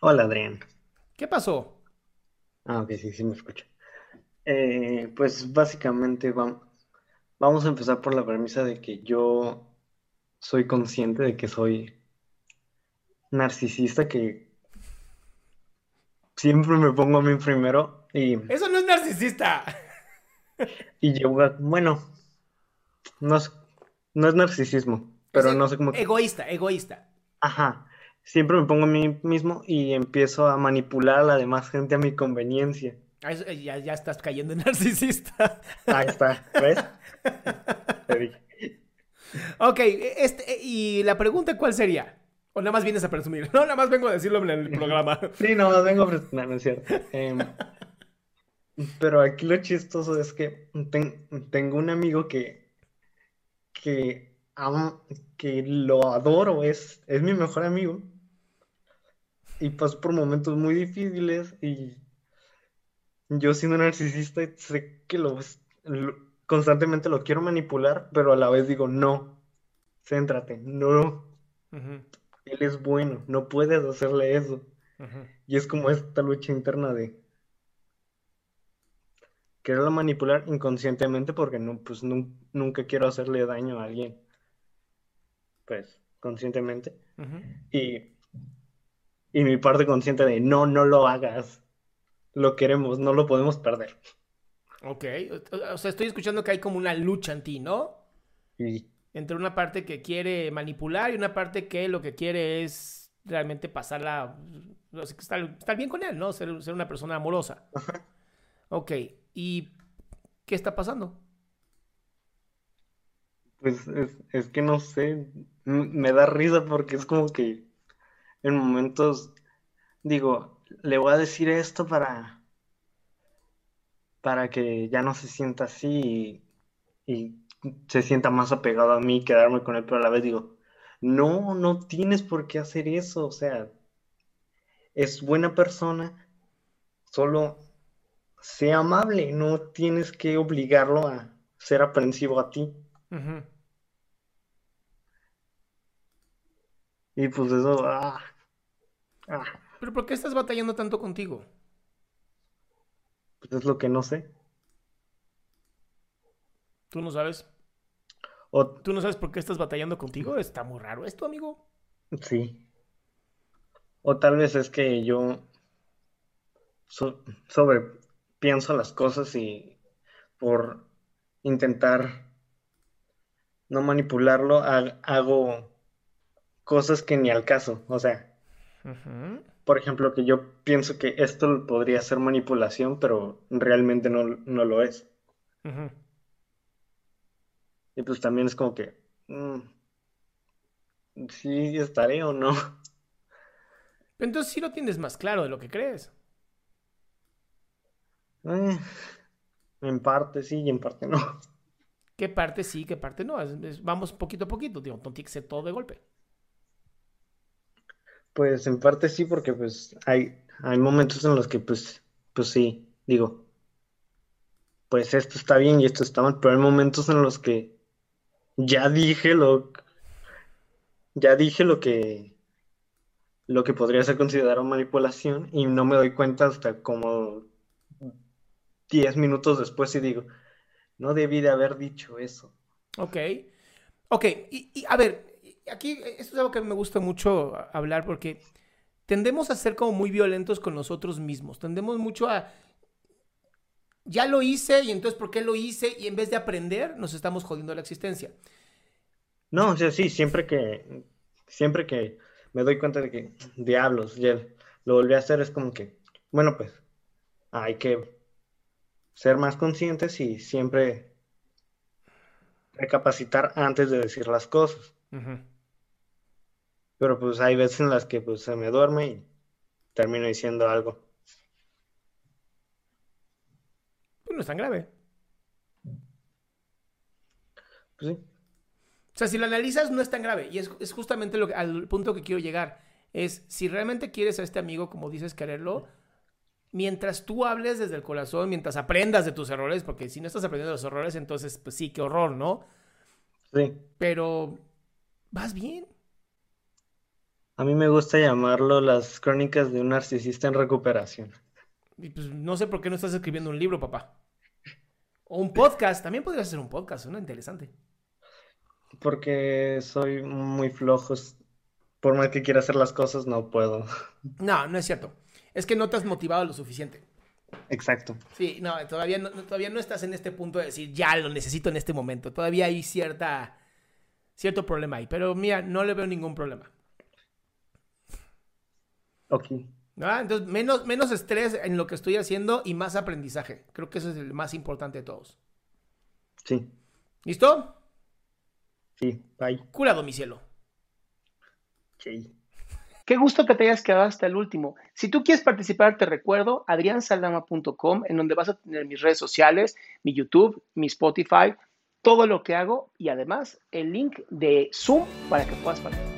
Hola, Adrián. ¿Qué pasó? Ah, ok, sí, sí me escucho. Eh, pues básicamente vam- vamos a empezar por la premisa de que yo soy consciente de que soy narcisista, que siempre me pongo a mí primero y, Eso no es narcisista. y llego a, bueno, no es, no es narcisismo, pero Es no sé cómo... Egoísta, egoísta. Ajá, siempre me pongo a mí mismo y empiezo a manipular a la demás gente a mi conveniencia. Ah, Ya, ya estás cayendo en narcisista. Ahí está, ¿ves? Te dije. ok, este, ¿y la pregunta cuál sería? ¿O nada más vienes a presumir? No, nada más vengo a decirlo en el programa. Sí, no, vengo a presentar, no es cierto. Em, pero aquí lo chistoso es que ten- tengo un amigo que, que, amo- que lo adoro, es, es mi mejor amigo. Y paso por momentos muy difíciles y yo siendo narcisista sé que lo, lo- constantemente lo quiero manipular, pero a la vez digo, no, céntrate, no, él es bueno, no puedes hacerle eso. Y es como esta lucha interna de quererlo manipular inconscientemente porque no, pues nun- nunca quiero hacerle daño a alguien. Pues conscientemente. Y, y mi parte consciente de no, no lo hagas. Lo queremos, no lo podemos perder. Ok, o, sea, estoy escuchando que hay como una lucha en ti, ¿no? Y Entre una parte que quiere manipular y una parte que lo que quiere es realmente pasarla, estar, estar bien con él, ¿no? Ser, ser una persona amorosa. Ok, ¿y qué está pasando? pues es, es que no sé, me da risa porque es como que en momentos digo, le voy a decir esto para, para que ya no se sienta así y, se sienta más apegado a mí, quedarme con él, pero a la vez digo, no, no tienes por qué hacer eso, o sea, es buena persona, solo sé amable, no tienes que obligarlo a ser aprensivo a ti. Y pues eso, ah, ah, ¿Pero por qué estás batallando tanto contigo? pues es lo que no sé. ¿Tú no sabes? O ¿Tú no sabes por qué estás batallando contigo? Está muy raro esto, amigo. sí. O tal vez es que yo so- sobre pienso las cosas y por intentar no manipularlo, ha- hago cosas que ni al caso. O sea, por ejemplo, que yo pienso que esto podría ser manipulación, pero realmente no, no lo es. Y pues también es como que, mm, sí estaré o no. Entonces sí lo tienes más claro de lo que crees. Eh, en parte sí y en parte no. ¿Qué parte sí, qué parte no? Es- es- vamos poquito a poquito, digo, no tiene que ser todo de golpe. Pues en parte sí, porque pues hay, hay momentos en los que pues, pues sí, digo, pues esto está bien y esto está mal, pero hay momentos en los que ya dije lo, ya dije lo que, lo que podría ser considerado manipulación y no me doy cuenta hasta como 10 minutos después y digo, no debí de haber dicho eso. Ok. Ok, y, a ver, aquí esto es algo que me gusta mucho hablar porque tendemos a ser como muy violentos con nosotros mismos. Tendemos mucho a... Ya lo hice y entonces ¿por qué lo hice? Y en vez de aprender, nos estamos jodiendo la existencia. No, o sea, sí, siempre que, siempre que me doy cuenta de que, diablos, ya lo volví a hacer, es como que, bueno, pues, hay que ser más conscientes y siempre recapacitar antes de decir las cosas. Pero pues hay veces en las que pues se me duerme y termino diciendo algo. Pues no es tan grave. Pues sí. O sea, si lo analizas no es tan grave. Y es, justamente lo al punto que quiero llegar. Es si realmente quieres a este amigo como dices quererlo, mientras tú hables desde el corazón, mientras aprendas de tus errores, porque si no estás aprendiendo de los errores, entonces, pues sí, qué horror, ¿no? Sí. Pero vas bien. A mí me gusta llamarlo las crónicas de un narcisista en recuperación. Y pues no sé por qué no estás escribiendo un libro, papá. O un podcast, también podrías hacer un podcast, ¿no? Interesante. Porque soy muy flojo. Por más que quiera hacer las cosas, no puedo. No, no es cierto es que no te has motivado lo suficiente. Exacto. Sí, no, todavía no, todavía no estás en este punto de decir, ya lo necesito en este momento. Todavía hay cierta, cierto problema ahí. Pero mira, no le veo ningún problema. Ok. ¿Ah? Entonces, menos, menos estrés en lo que estoy haciendo y más aprendizaje. Creo que eso es el más importante de todos. Sí. ¿Listo? Sí, bye. Curado, mi cielo. Sí. Qué gusto que te hayas quedado hasta el último. Si tú quieres participar, te recuerdo adriansaldama.com, en donde vas a tener mis redes sociales, mi YouTube, mi Spotify, todo lo que hago y además el link de Zoom para que puedas participar.